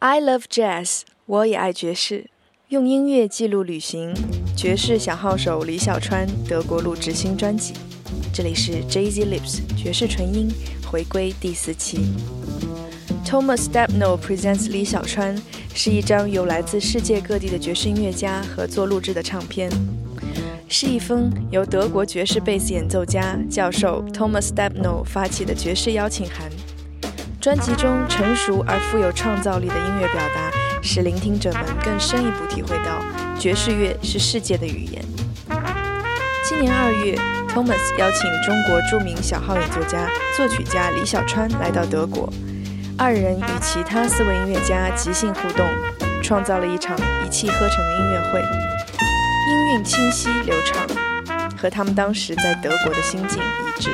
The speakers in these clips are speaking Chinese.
I love jazz，我也爱爵士，用音乐记录旅行。爵士小号手李小川德国录制新专辑，这里是 Jazz Lips 爵士纯音回归第四期。Thomas Stepno presents 李小川是一张由来自世界各地的爵士音乐家合作录制的唱片，是一封由德国爵士贝斯演奏家教授 Thomas Stepno 发起的爵士邀请函。专辑中成熟而富有创造力的音乐表达，使聆听者们更深一步体会到爵士乐是世界的语言。今年二月，Thomas 邀请中国著名小号演奏家、作曲家李小川来到德国，二人与其他四位音乐家即兴互动，创造了一场一气呵成的音乐会，音韵清晰流畅，和他们当时在德国的心境一致。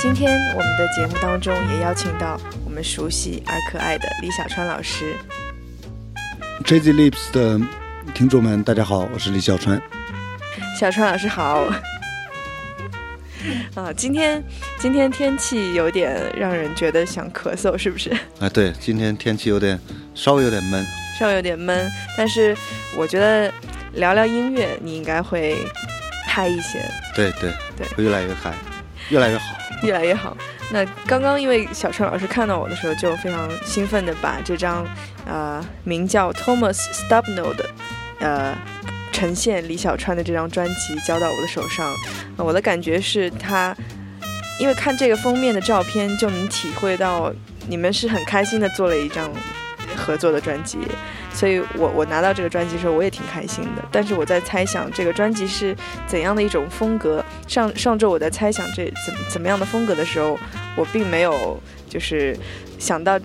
今天我们的节目当中也邀请到。我们熟悉而可爱的李小川老师，Jazzy Lips 的听众们，大家好，我是李小川。小川老师好。啊，今天今天天气有点让人觉得想咳嗽，是不是？啊，对，今天天气有点稍微有点闷，稍微有点闷。但是我觉得聊聊音乐，你应该会嗨一些。对对对，会越来越嗨，越来越好，越来越好。那刚刚因为小川老师看到我的时候，就非常兴奋的把这张，呃，名叫 Thomas Stubno 的，呃，呈现李小川的这张专辑交到我的手上。我的感觉是他，因为看这个封面的照片就能体会到你们是很开心的做了一张合作的专辑。所以我我拿到这个专辑的时候，我也挺开心的。但是我在猜想这个专辑是怎样的一种风格。上上周我在猜想这怎怎么样的风格的时候，我并没有就是想到是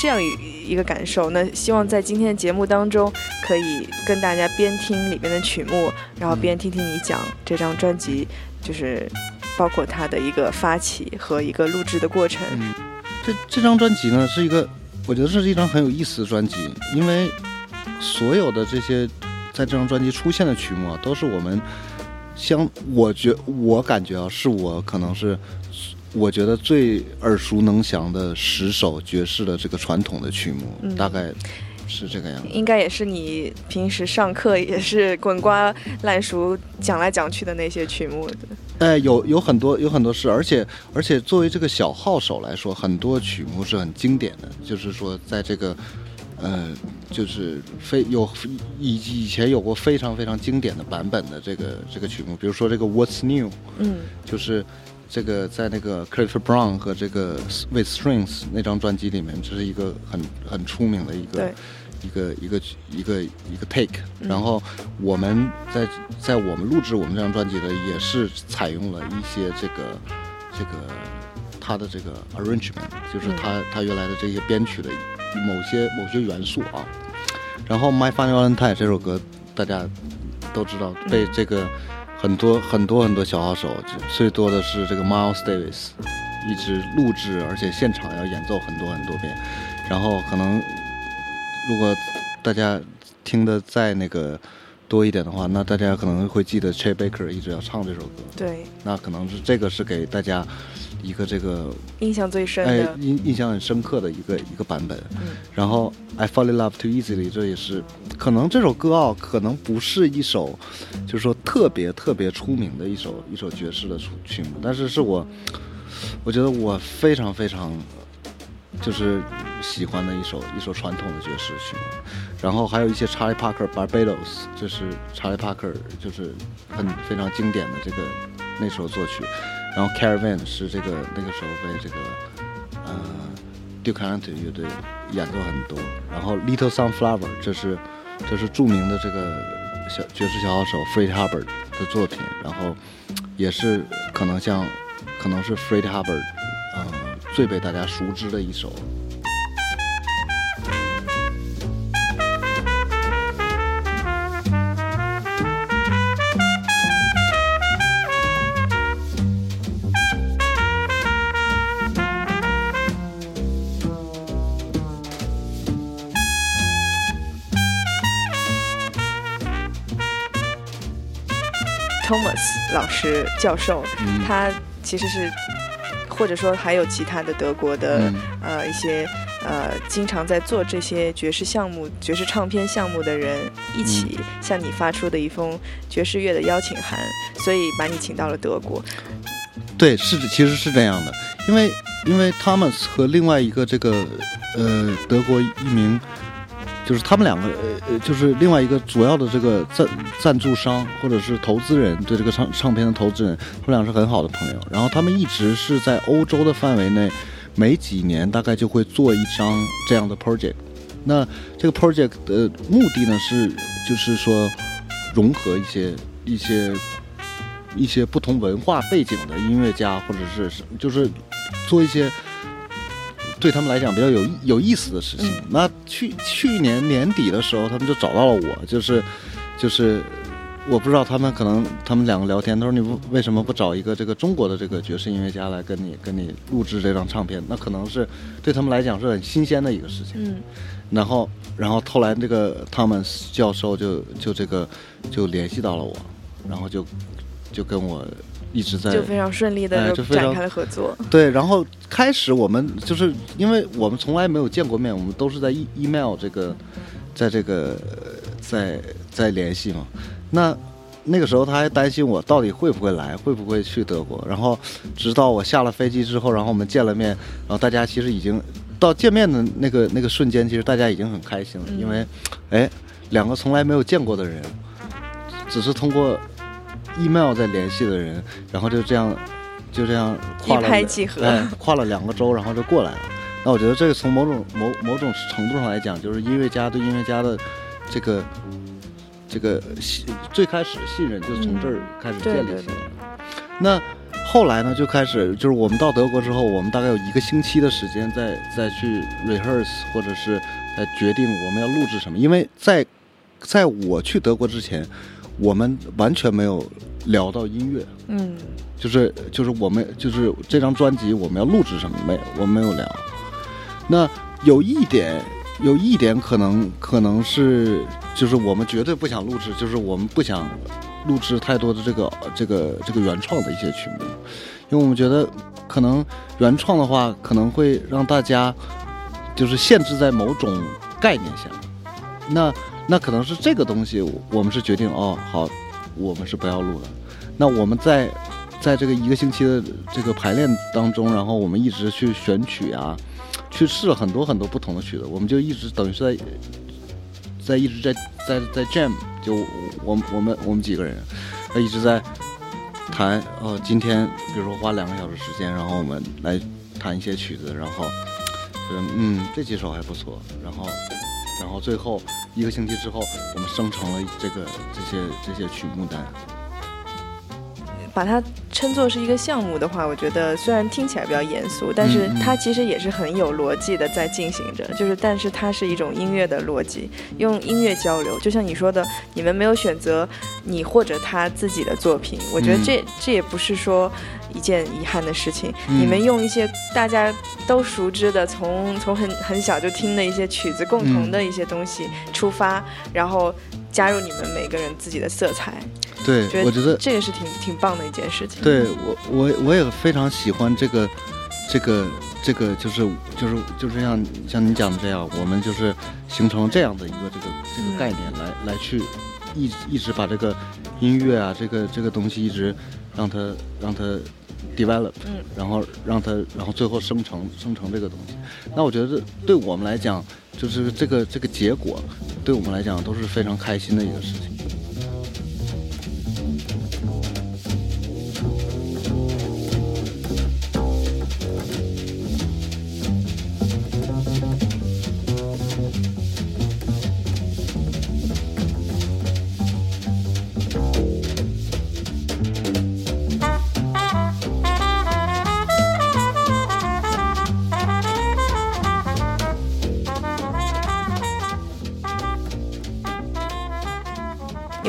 这样一一个感受。那希望在今天的节目当中，可以跟大家边听里面的曲目，然后边听听你讲这张专辑，就是包括它的一个发起和一个录制的过程。这这张专辑呢，是一个。我觉得这是一张很有意思的专辑，因为所有的这些在这张专辑出现的曲目啊，都是我们相，我觉我感觉啊，是我可能是我觉得最耳熟能详的十首爵士的这个传统的曲目，大概。是这个样子，应该也是你平时上课也是滚瓜烂熟讲来讲去的那些曲目的。哎，有有很多有很多是，而且而且作为这个小号手来说，很多曲目是很经典的。就是说，在这个，呃，就是非有以以前有过非常非常经典的版本的这个这个曲目，比如说这个 What's New，嗯，就是这个在那个 Clifford Brown 和这个 With Strings 那张专辑里面，这是一个很很出名的一个。一个一个一个一个 take，然后我们在在我们录制我们这张专辑的也是采用了一些这个这个他的这个 arrangement，就是他他原来的这些编曲的某些某些元素啊。然后 My Funny Valentine 这首歌大家都知道，被这个很多很多很多小号手，最多的是这个 Miles Davis 一直录制，而且现场要演奏很多很多遍，然后可能。如果大家听的再那个多一点的话，那大家可能会记得 Chet Baker 一直要唱这首歌。对，那可能是这个是给大家一个这个印象最深的，印印象很深刻的一个一个版本。嗯。然后 I Fall in Love Too Easily，这也是可能这首歌啊，可能不是一首就是说特别特别出名的一首一首爵士的曲目，但是是我我觉得我非常非常。就是喜欢的一首一首传统的爵士曲目，然后还有一些查理帕克 Barbados，这是查理帕克就是很非常经典的这个那首作曲，然后 Caravan 是这个那个时候被这个呃 Duke Ellington 乐队演奏很多，然后 Little Sunflower 这是这是著名的这个小爵士小号手 Fred Hubbard 的作品，然后也是可能像可能是 Fred Hubbard。最被大家熟知的一首。老师教授，他其实是。或者说还有其他的德国的呃一些呃经常在做这些爵士项目、爵士唱片项目的人一起向你发出的一封爵士乐的邀请函，所以把你请到了德国。对，是其实是这样的，因为因为他们和另外一个这个呃德国一名。就是他们两个，呃，就是另外一个主要的这个赞赞助商或者是投资人，对这个唱唱片的投资人，他们俩是很好的朋友。然后他们一直是在欧洲的范围内，每几年大概就会做一张这样的 project。那这个 project 的目的呢是，就是说融合一些一些一些不同文化背景的音乐家，或者是就是做一些。对他们来讲比较有有意思的事情。那去去年年底的时候，他们就找到了我，就是，就是，我不知道他们可能他们两个聊天，他说你不为什么不找一个这个中国的这个爵士音乐家来跟你跟你录制这张唱片？那可能是对他们来讲是很新鲜的一个事情。嗯。然后，然后后来这个汤姆斯教授就就这个就联系到了我，然后就就跟我。一直在就非常顺利的展开了合作。对，然后开始我们就是因为我们从来没有见过面，我们都是在 e email 这个，在这个在在联系嘛。那那个时候他还担心我到底会不会来，会不会去德国。然后直到我下了飞机之后，然后我们见了面，然后大家其实已经到见面的那个那个瞬间，其实大家已经很开心了，因为哎，两个从来没有见过的人，只是通过。Email 在联系的人，然后就这样，就这样跨了，哎，跨了两个州，然后就过来了。那我觉得这个从某种某某种程度上来讲，就是音乐家对音乐家的这个这个信，最开始的信任就是从这儿开始建立起来的。那后来呢，就开始就是我们到德国之后，我们大概有一个星期的时间再再去 rehearse，或者是来决定我们要录制什么。因为在在我去德国之前。我们完全没有聊到音乐，嗯，就是就是我们就是这张专辑我们要录制什么没，我们没有聊。那有一点，有一点可能可能是就是我们绝对不想录制，就是我们不想录制太多的这个这个这个原创的一些曲目，因为我们觉得可能原创的话可能会让大家就是限制在某种概念下，那。那可能是这个东西，我们是决定哦，好，我们是不要录的。那我们在在这个一个星期的这个排练当中，然后我们一直去选曲啊，去试了很多很多不同的曲子，我们就一直等于是在在一直在在在 jam，就我我们我们几个人，他一直在弹。哦，今天比如说花两个小时时间，然后我们来弹一些曲子，然后嗯嗯，这几首还不错，然后。然后最后一个星期之后，我们生成了这个这些这些曲目单。把它称作是一个项目的话，我觉得虽然听起来比较严肃，但是它其实也是很有逻辑的在进行着。就是，但是它是一种音乐的逻辑，用音乐交流。就像你说的，你们没有选择你或者他自己的作品，我觉得这这也不是说一件遗憾的事情。你们用一些大家都熟知的，从从很很小就听的一些曲子，共同的一些东西出发，然后加入你们每个人自己的色彩。对，我觉得这个是挺挺棒的一件事情。对我，我我也非常喜欢这个，这个，这个，就是就是就是像像你讲的这样，我们就是形成了这样的一个这个这个概念，来来去一一直把这个音乐啊，这个这个东西一直让它让它 develop，嗯，然后让它然后最后生成生成这个东西。那我觉得对我们来讲，就是这个这个结果，对我们来讲都是非常开心的一个事情。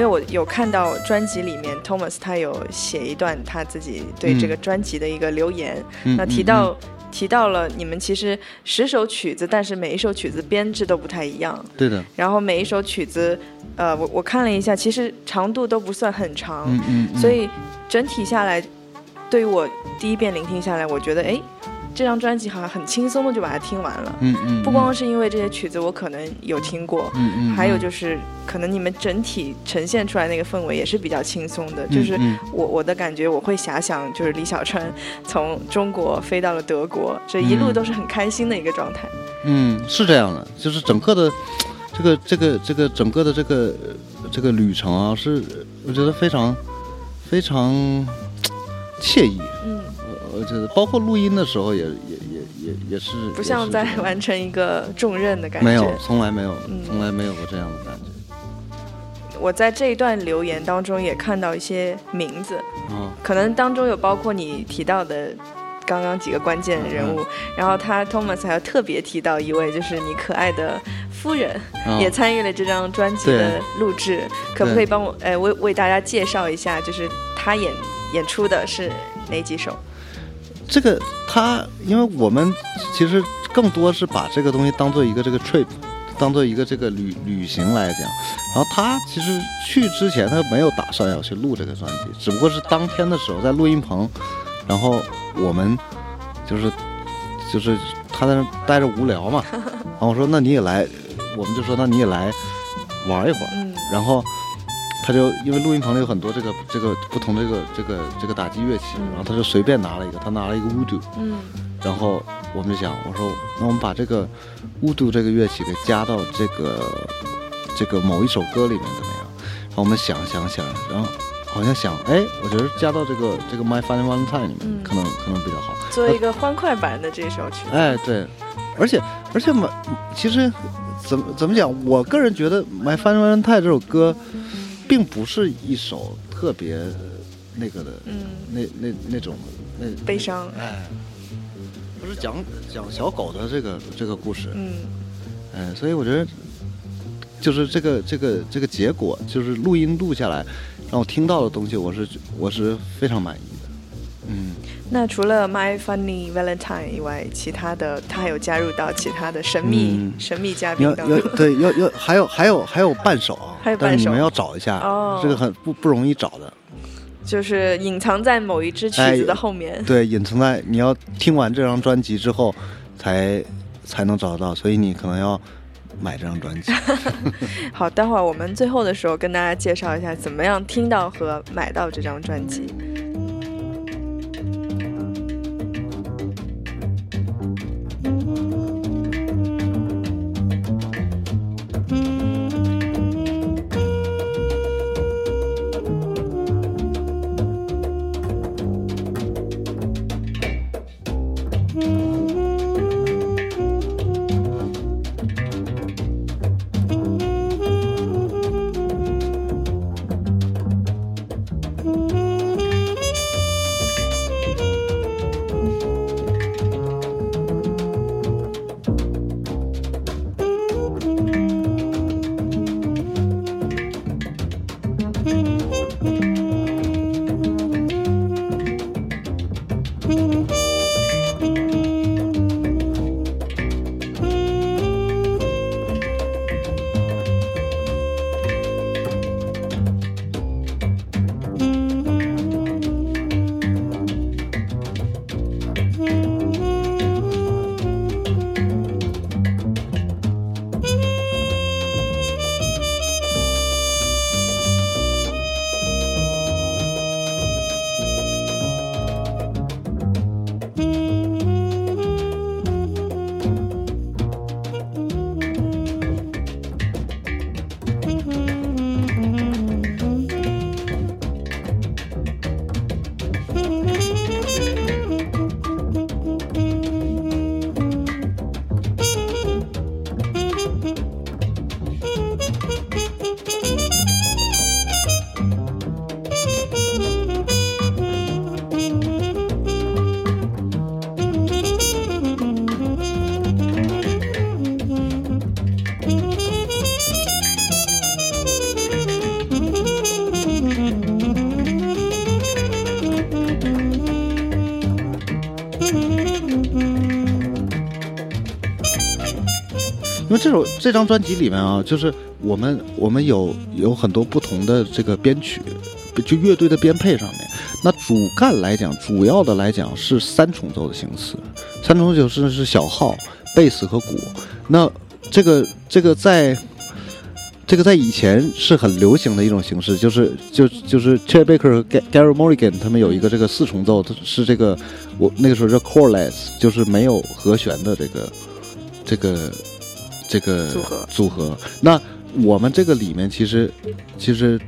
我有看到专辑里面，Thomas 他有写一段他自己对这个专辑的一个留言，那提到提到了你们其实十首曲子，但是每一首曲子编制都不太一样。对的。然后每一首曲子，呃，我我看了一下，其实长度都不算很长，嗯嗯。所以整体下来，对于我第一遍聆听下来，我觉得哎，这张专辑好像很轻松的就把它听完了。嗯嗯，不光是因为这些曲子我可能有听过，嗯嗯，还有就是可能你们整体呈现出来那个氛围也是比较轻松的。就是我我的感觉，我会遐想，就是李小川从中国飞到了德国，这一路都是很开心的一个状态。嗯，是这样的，就是整个的这个这个这个整个的这个这个旅程啊，是我觉得非常非常惬意。嗯。我觉得，包括录音的时候，也也也也也是不像在完成一个重任的感觉。没有，从来没有，从来没有过这样的感觉。我在这一段留言当中也看到一些名字，可能当中有包括你提到的刚刚几个关键人物。然后他 Thomas 还要特别提到一位，就是你可爱的夫人，也参与了这张专辑的录制。可不可以帮我，呃，为为大家介绍一下，就是他演演出的是哪几首？这个他，因为我们其实更多是把这个东西当做一个这个 trip，当做一个这个旅旅行来讲。然后他其实去之前他没有打算要去录这个专辑，只不过是当天的时候在录音棚，然后我们就是就是他在那待着无聊嘛，然后我说那你也来，我们就说那你也来玩一会儿，然后。他就因为录音棚里有很多这个这个不同的这个这个这个打击乐器，然后他就随便拿了一个，他拿了一个 Voodoo，嗯，然后我们就想，我说那我们把这个 Voodoo 这个乐器给加到这个这个某一首歌里面怎么样？然后我们想想想，然后好像想，哎，我觉得加到这个这个 My Funny Valentine 里面可能可能比较好，做一个欢快版的这首曲。哎，对，而且而且嘛，其实怎么怎么讲，我个人觉得 My Funny Valentine 这首歌。并不是一首特别那个的，嗯，那那那种那悲伤，哎，不是讲讲小狗的这个这个故事，嗯，哎，所以我觉得就是这个这个这个结果，就是录音录下来让我听到的东西，我是我是非常满意的，嗯。那除了 My Funny Valentine 以外，其他的他还有加入到其他的神秘神秘嘉宾当中。对，要要还有还有还有伴手，还有伴手，你们要找一下，哦这个很不不容易找的，就是隐藏在某一支曲子的后面。对，隐藏在你要听完这张专辑之后才才能找得到，所以你可能要买这张专辑。好，待会儿我们最后的时候跟大家介绍一下怎么样听到和买到这张专辑。这首这张专辑里面啊，就是我们我们有有很多不同的这个编曲，就乐队的编配上面。那主干来讲，主要的来讲是三重奏的形式，三重九式是小号、贝斯和鼓。那这个这个在。这个在以前是很流行的一种形式，就是就就是 Chet Baker 和 Gary Morgan 他们有一个这个四重奏，是这个我那个时候叫 chordless，就是没有和弦的这个这个这个组合组合。那我们这个里面其实其实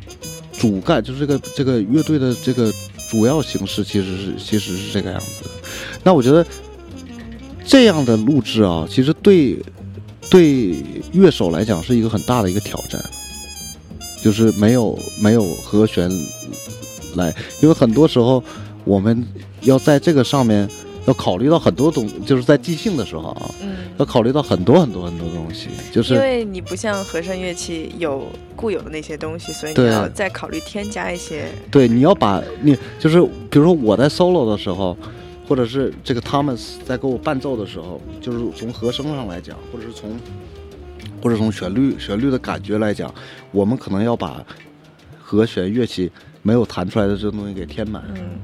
主干就是这个这个乐队的这个主要形式其实是其实是这个样子的。那我觉得这样的录制啊，其实对。对乐手来讲是一个很大的一个挑战，就是没有没有和弦来，因为很多时候我们要在这个上面要考虑到很多东，就是在即兴的时候啊，嗯，要考虑到很多很多很多东西，就是因为你不像和声乐器有固有的那些东西，所以你要再考虑添加一些。对，你要把你就是比如说我在 solo 的时候，或者是这个 Thomas 在给我伴奏的时候，就是从和声上来讲，或者是从或者从旋律旋律的感觉来讲，我们可能要把和弦乐器没有弹出来的这个东西给填满。嗯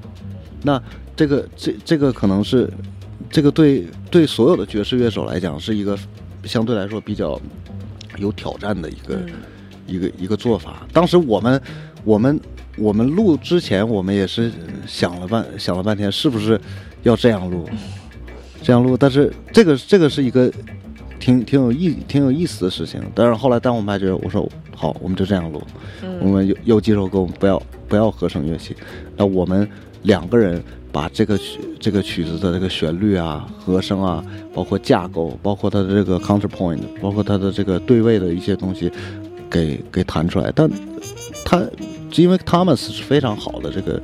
那这个这这个可能是这个对对所有的爵士乐手来讲是一个相对来说比较有挑战的一个、嗯一个一个做法。当时我们我们我们录之前，我们也是想了半想了半天，是不是要这样录，这样录？但是这个这个是一个挺挺有意挺有意思的事情。但是后来当我们还觉得，我说好，我们就这样录。我嗯们有有几首歌，我们不要不要合成乐器，那我们两个人把这个曲这个曲子的这个旋律啊、和声啊，包括架构，包括它的这个 counterpoint，包括它的这个对位的一些东西，给给弹出来。但他因为 Thomas 是非常好的这个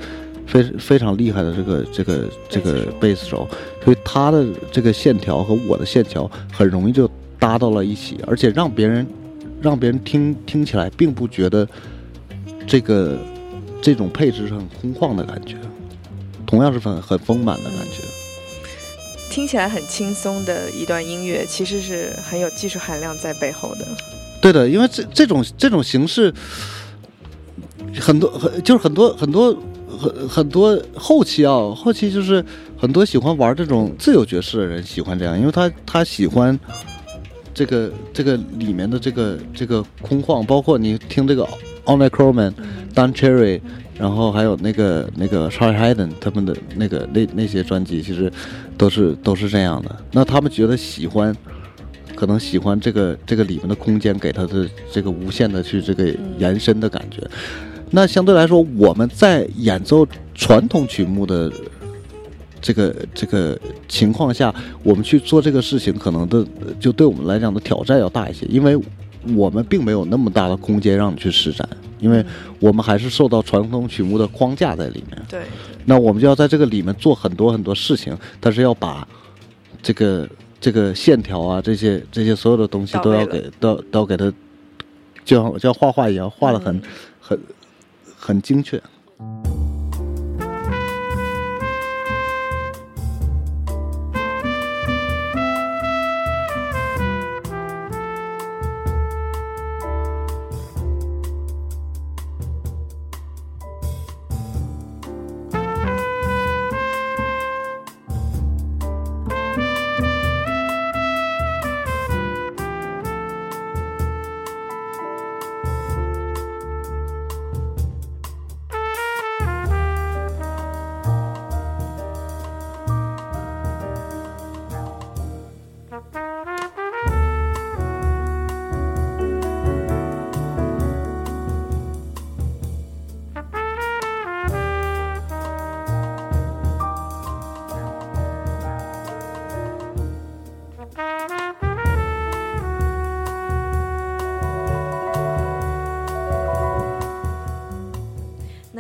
非非常厉害的这个这个这个贝斯手，所以他的这个线条和我的线条很容易就搭到了一起，而且让别人让别人听听起来并不觉得这个这种配置是很空旷的感觉，同样是很很丰满的感觉。听起来很轻松的一段音乐，其实是很有技术含量在背后的。对的，因为这这种这种形式，很多很就是很多很多很很多后期啊，后期就是很多喜欢玩这种自由爵士的人喜欢这样，因为他他喜欢这个这个里面的这个这个空旷，包括你听这个 On l i Crowman、Dan Cherry，然后还有那个那个 Charlie Hayden 他们的那个那那些专辑，其实都是都是这样的。那他们觉得喜欢。可能喜欢这个这个里面的空间给他的这个无限的去这个延伸的感觉。那相对来说，我们在演奏传统曲目的这个这个情况下，我们去做这个事情，可能的就对我们来讲的挑战要大一些，因为我们并没有那么大的空间让你去施展，因为我们还是受到传统曲目的框架在里面。对，那我们就要在这个里面做很多很多事情，但是要把这个这个线条啊，这些这些所有的东西都要给都都要给它，就像就像画画一样，画的很、嗯很很精确。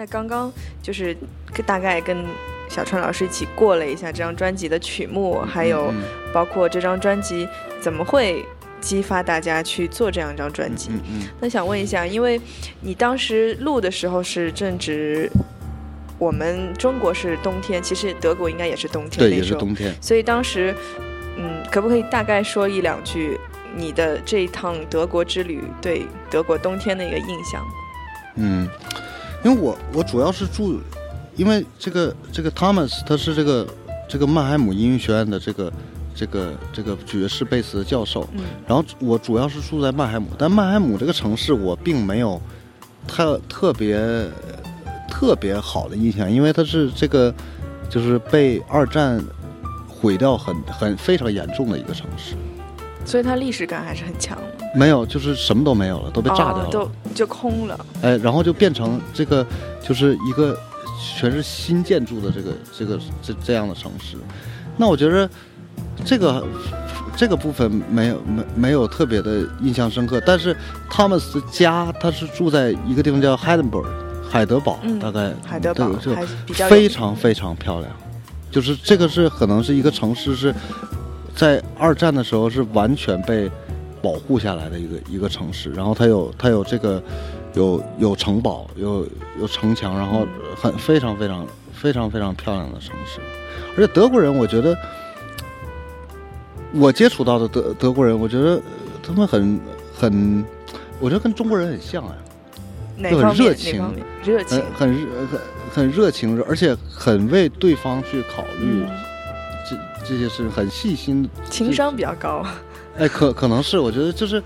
刚刚就是大概跟小川老师一起过了一下这张专辑的曲目，还有嗯包括这张专辑怎么会激发大家去做这样一张专辑。嗯嗯那想问一下，因为你当时录的时候是正值我们中国是冬天，其实德国应该也是冬天对，也是冬天。所以当时，嗯，可不可以大概说一两句你的这一趟德国之旅对德国冬天的一个印象？嗯，因为我我主要是住，因为这个这个 Thomas 他是这个这个曼海姆音乐学院的这个这个这个爵士贝斯的教授，嗯。然后我主要是住在曼海姆，但曼海姆这个城市我并没有特特别特别好的印象，因为它是这个就是被二战毁掉很很非常严重的一个城市，所以它历史感还是很强的，没有就是什么都没有了，都被炸掉了，哦、都就空了。哎，然后就变成这个就是一个全是新建筑的这个这个这这样的城市，那我觉得这个这个部分没有没没有特别的印象深刻，但是汤姆斯家他是住在一个地方叫海德堡，嗯大概海德堡这个还是比较有非常非常漂亮，就是这个是可能是一个城市是在二战的时候是完全被保护下来的一个一个城市，然后它有它有这个有有城堡，有有城墙，然后很非常非常非常非常漂亮的城市，而且德国人我觉得。我接触到的德德国人，我觉得呃他们很很，我觉得跟中国人很像啊，就很热情？热情很。很很很热情，而且很为对方去考虑嗯，这这些事，很细心。情商比较高。哎，可可能是我觉得就是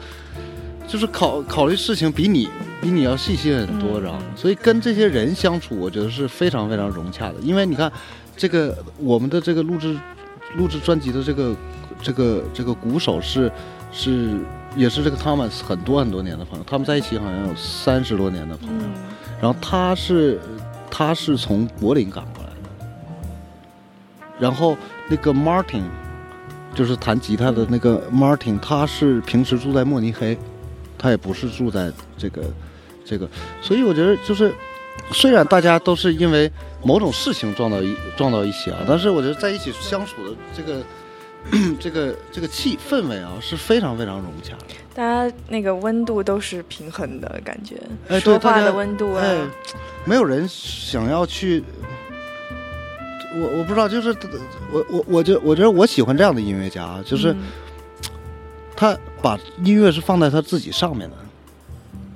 就是考考虑事情比你比你要细心很多，嗯知道吗？所以跟这些人相处，我觉得是非常非常融洽的。因为你看，这个我们的这个录制录制专辑的这个这个这个鼓手是是也是这个 Thomas 很多很多年的朋友，他们在一起好像有三十多年的朋友。嗯，然后他是他是从柏林赶过来的，然后那个 Martin 就是弹吉他的那个 Martin，他是平时住在慕尼黑，他也不是住在这个这个，所以我觉得就是虽然大家都是因为某种事情撞到一撞到一起啊，但是我觉得在一起相处的这个 这个这个气氛围啊是非常非常融洽的。大家那个温度都是平衡的感觉，哎对说话的温度啊，哎，没有人想要去。我我不知道，就是我我我觉我觉得我喜欢这样的音乐家啊，就是嗯 他把音乐是放在他自己上面的，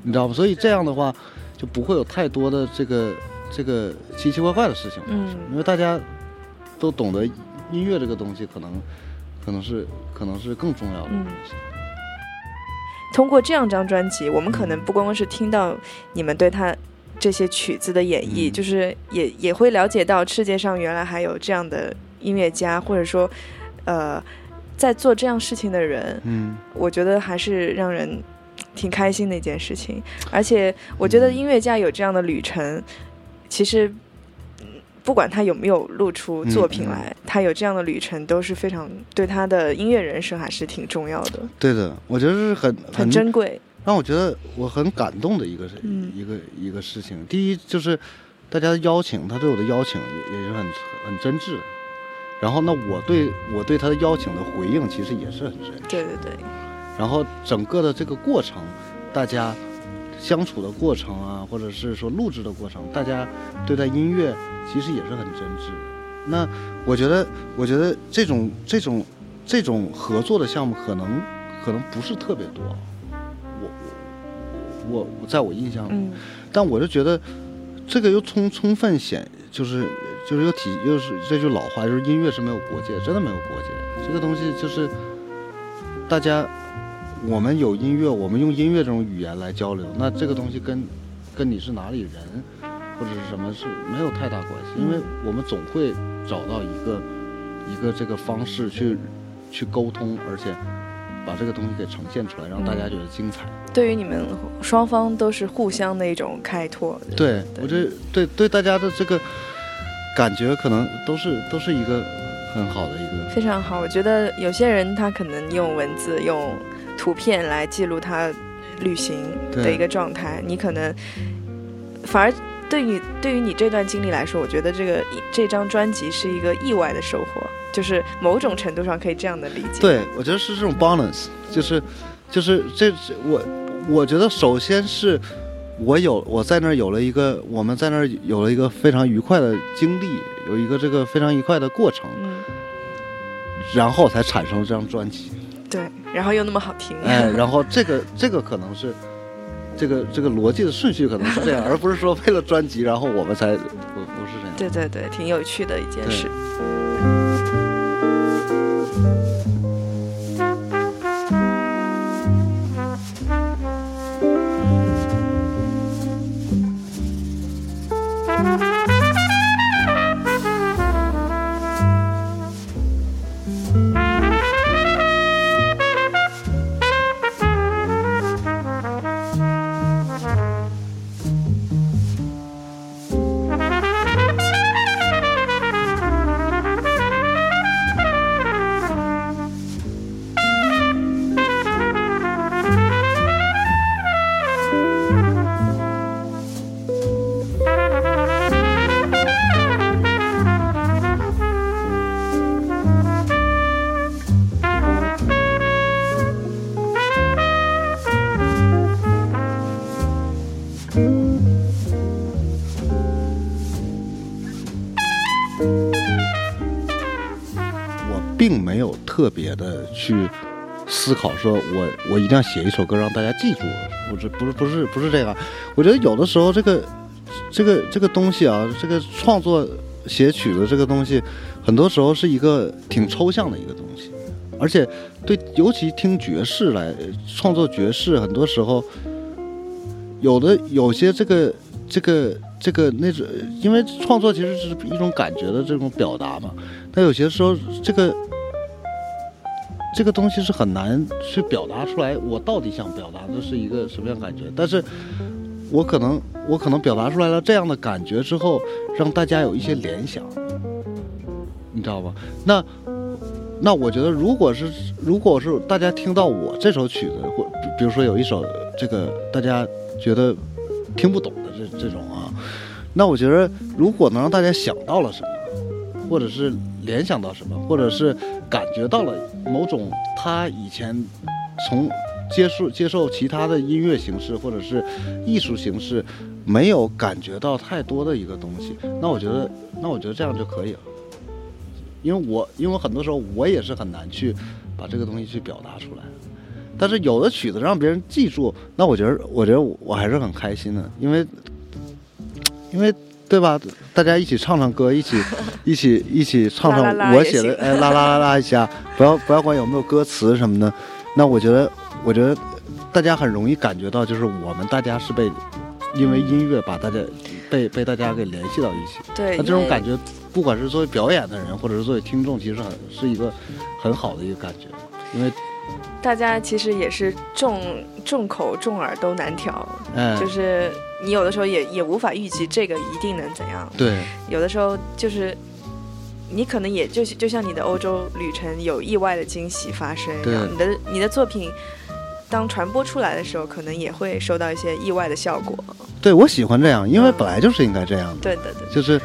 你知道吗？所以这样的话就不会有太多的这个这个奇奇怪怪的事情发生，嗯因为大家都懂得音乐这个东西可能可能是可能是更重要的东西。通过这样张专辑，我们可能不光光是听到你们对他这些曲子的演绎，嗯就是也也会了解到世界上原来还有这样的音乐家，或者说，呃，在做这样事情的人，嗯我觉得还是让人挺开心的一件事情。而且我觉得音乐家有这样的旅程，其实。嗯不管他有没有录出作品来，他有这样的旅程都是非常对他的音乐人生还是挺重要的，对的，我觉得是很很珍贵。让我觉得我很感动的一个是、嗯一个一个事情。第一就是大家的邀请，他对我的邀请也也是很很真挚。然后呢，我对我对他的邀请的回应其实也是很真挚。对对对，然后整个的这个过程，大家相处的过程啊，或者是说录制的过程，大家对待音乐其实也是很真挚的。那我觉得，我觉得这种这种这种合作的项目可能可能不是特别多，我我在我印象里，嗯。但我就觉得这个又充充分显就是就是又体又是这句老话，就是音乐是没有国界，真的没有国界。这个东西就是大家我们有音乐，我们用音乐这种语言来交流，那这个东西跟跟你是哪里人或者是什么是没有太大关系，因为我们总会找到一个一个这个方式去去沟通，而且把这个东西给呈现出来，让大家觉得精彩。对于你们双方都是互相的一种开拓。对我觉得对对大家的这个感觉可能都是都是一个很好的一个非常好。我觉得有些人他可能用文字、用图片来记录他旅行的一个状态，你可能反而对你对于你这段经历来说，我觉得这个这张专辑是一个意外的收获，就是某种程度上可以这样的理解。对，我觉得是这种 balance，就是就是这这我我觉得首先是我有我在那儿有了一个我们在那儿有了一个非常愉快的经历，有一个这个非常愉快的过程，嗯，然后才产生了这张专辑。对，然后又那么好听。哎，然后这个这个可能是这个这个逻辑的顺序可能是这样，而不是说为了专辑，然后我们才不不是这样。对对对，挺有趣的一件事。特别的去思考，说我我一定要写一首歌让大家记住我，这不是不是不是这个。我觉得有的时候这个这个这个东西啊，这个创作写曲子这个东西，很多时候是一个挺抽象的一个东西，而且对，尤其听爵士来创作爵士，很多时候有的有些这个这个这个那种，因为创作其实是一种感觉的这种表达嘛，但有些时候这个。这个东西是很难去表达出来，我到底想表达的是一个什么样感觉？但是，我可能我可能表达出来了这样的感觉之后，让大家有一些联想，你知道吧？那那我觉得，如果是如果是大家听到我这首曲子，或比如说有一首这个大家觉得听不懂的这这种啊，那我觉得如果能让大家想到了什么。或者是联想到什么，或者是感觉到了某种他以前从接受接受其他的音乐形式或者是艺术形式没有感觉到太多的一个东西，那我觉得那我觉得这样就可以了。因为我因为很多时候我也是很难去把这个东西去表达出来，但是有的曲子让别人记住，那我觉得我觉得我还是很开心的，因为因为。对吧？大家一起唱唱歌，一起，一起，一起唱唱我写的，哎，啦啦啦啦一下，不要不要管有没有歌词什么的。那我觉得，我觉得大家很容易感觉到，就是我们大家是被因为音乐把大家被被大家给联系到一起。对。那这种感觉，不管是作为表演的人，或者是作为听众，其实很是一个很好的一个感觉，因为大家其实也是众众口众耳都难调，嗯，就是。你有的时候也也无法预计这个一定能怎样。对，有的时候就是你可能也就就像你的欧洲旅程有意外的惊喜发生一样，你的你的作品当传播出来的时候，可能也会收到一些意外的效果。对，我喜欢这样，因为本来就是应该这样的。对对对，就是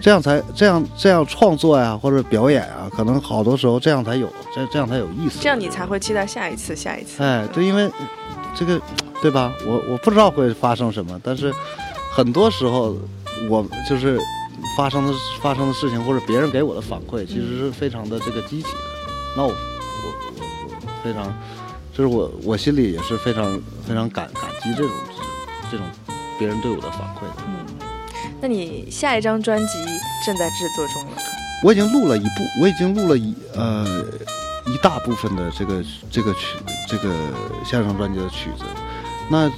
这样才这样这样创作呀，或者表演啊，可能好多时候这样才有这这样才有意思。这样你才会期待下一次下一次。哎，对，因为这个。对吧？我我不知道会发生什么，但是很多时候我就是发生的发生的事情，或者别人给我的反馈，其实是非常的这个积极的。那我我我我非常，就是我我心里也是非常非常感感激这种这种别人对我的反馈的。嗯，那你下一张专辑正在制作中了？我已经录了一部，我已经录了一呃一大部分的这个这个曲这个下张专辑的曲子。那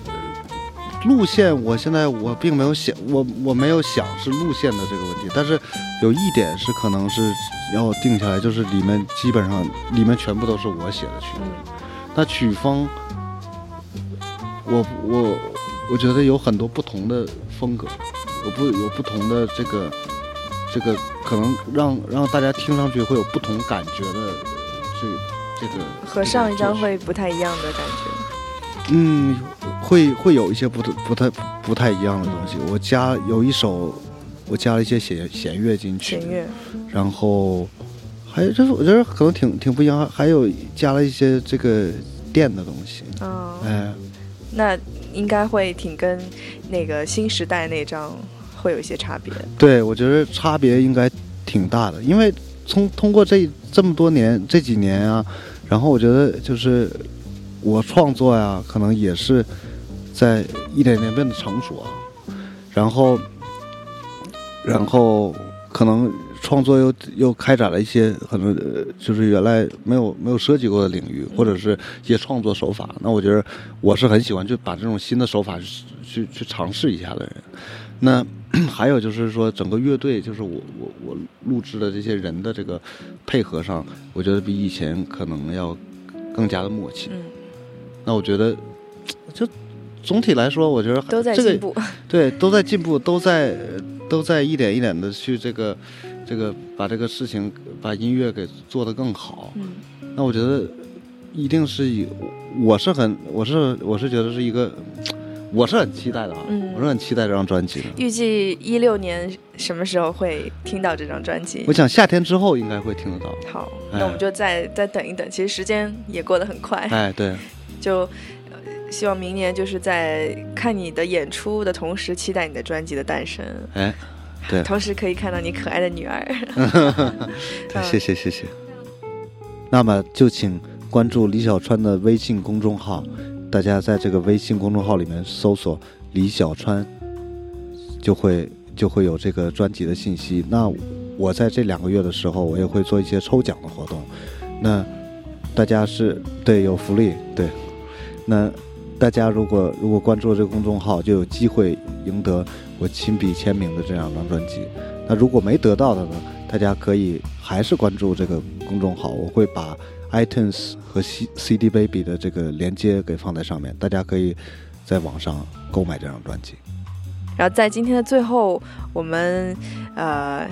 路线，我现在我并没有想，我我没有想是路线的这个问题，但是有一点是可能是要定下来，就是里面基本上里面全部都是我写的曲子。那曲风，我我我觉得有很多不同的风格，有不有不同的这个这个可能让让大家听上去会有不同感觉的这这个和上一张会不太一样的感觉。嗯，会会有一些不不太不太一样的东西。我加有一首，我加了一些弦弦乐进去，弦乐，然后还有就是我觉得可能挺挺不一样，还有加了一些这个电的东西。哦，哎，那应该会挺跟那个新时代那张会有一些差别。对，我觉得差别应该挺大的，因为从通过这这么多年这几年啊，然后我觉得就是。我创作呀，可能也是在一点点变得成熟啊，然后，然后可能创作又又开展了一些可能就是原来没有没有涉及过的领域，或者是一些创作手法。那我觉得我是很喜欢就把这种新的手法去去尝试一下的人。那 还有就是说，整个乐队就是我我我录制的这些人的这个配合上，我觉得比以前可能要更加的默契。那我觉得就总体来说，我觉得都在这个进步。对，都在进步，都在都在一点一点的去这个这个把这个事情把音乐给做得更好。嗯那我觉得一定是以我是很我是我是觉得是一个我是很期待的啊，嗯我是很期待这张专辑的。预计一六年什么时候会听到这张专辑我？想夏天之后应该会听得到。好，哎那我们就再再等一等。其实时间也过得很快，哎，对，就。呃希望明年就是在看你的演出的同时，期待你的专辑的诞生，哎，对，同时可以看到你可爱的女儿。对，谢谢谢谢。那么就请关注李小川的微信公众号，大家在这个微信公众号里面搜索李小川，就会就会有这个专辑的信息。那我在这两个月的时候，我也会做一些抽奖的活动。那大家是对有福利，对。那大家如果如果关注这个公众号，就有机会赢得我亲笔签名的这两张专辑。那如果没得到的呢，大家可以还是关注这个公众号，我会把 iTunes 和 C CD Baby 的这个连接给放在上面，大家可以在网上购买这张专辑。然后在今天的最后，我们呃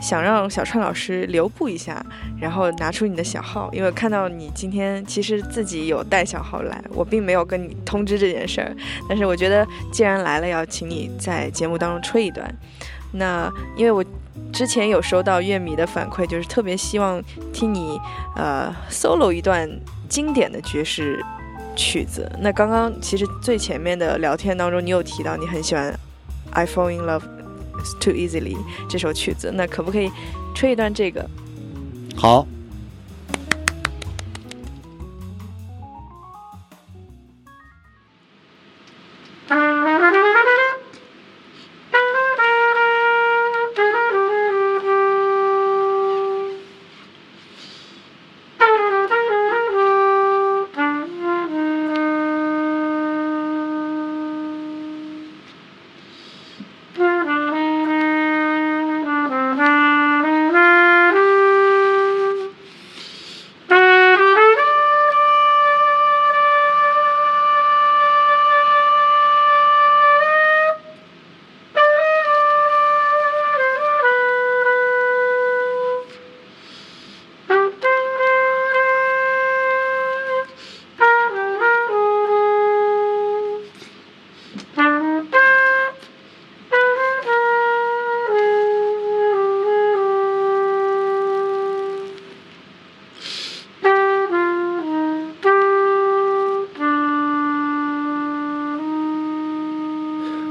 想让小川老师留步一下，然后拿出你的小号，因为看到你今天其实自己有带小号来，我并没有跟你通知这件事儿，但是我觉得既然来了，要请你在节目当中吹一段。那因为我之前有收到乐迷的反馈，就是特别希望听你呃 solo 一段经典的爵士曲子。那刚刚其实最前面的聊天当中，你有提到你很喜欢《I Fall in Love Too Easily》这首曲子，那可不可以吹一段这个？好，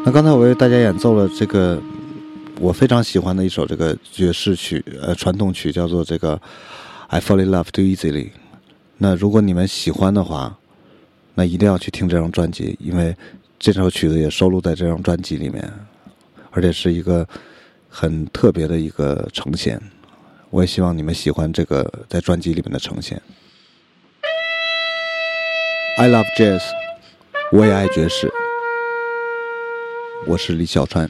那刚才我为大家演奏了这个我非常喜欢的一首这个爵士曲，呃，传统曲叫做这个《I Fall in Love Too Easily》。那如果你们喜欢的话，那一定要去听这张专辑，因为这首曲子也收录在这张专辑里面，而且是一个很特别的一个呈现。我也希望你们喜欢这个在专辑里面的呈现。I love jazz，我也爱爵士。我是李小川。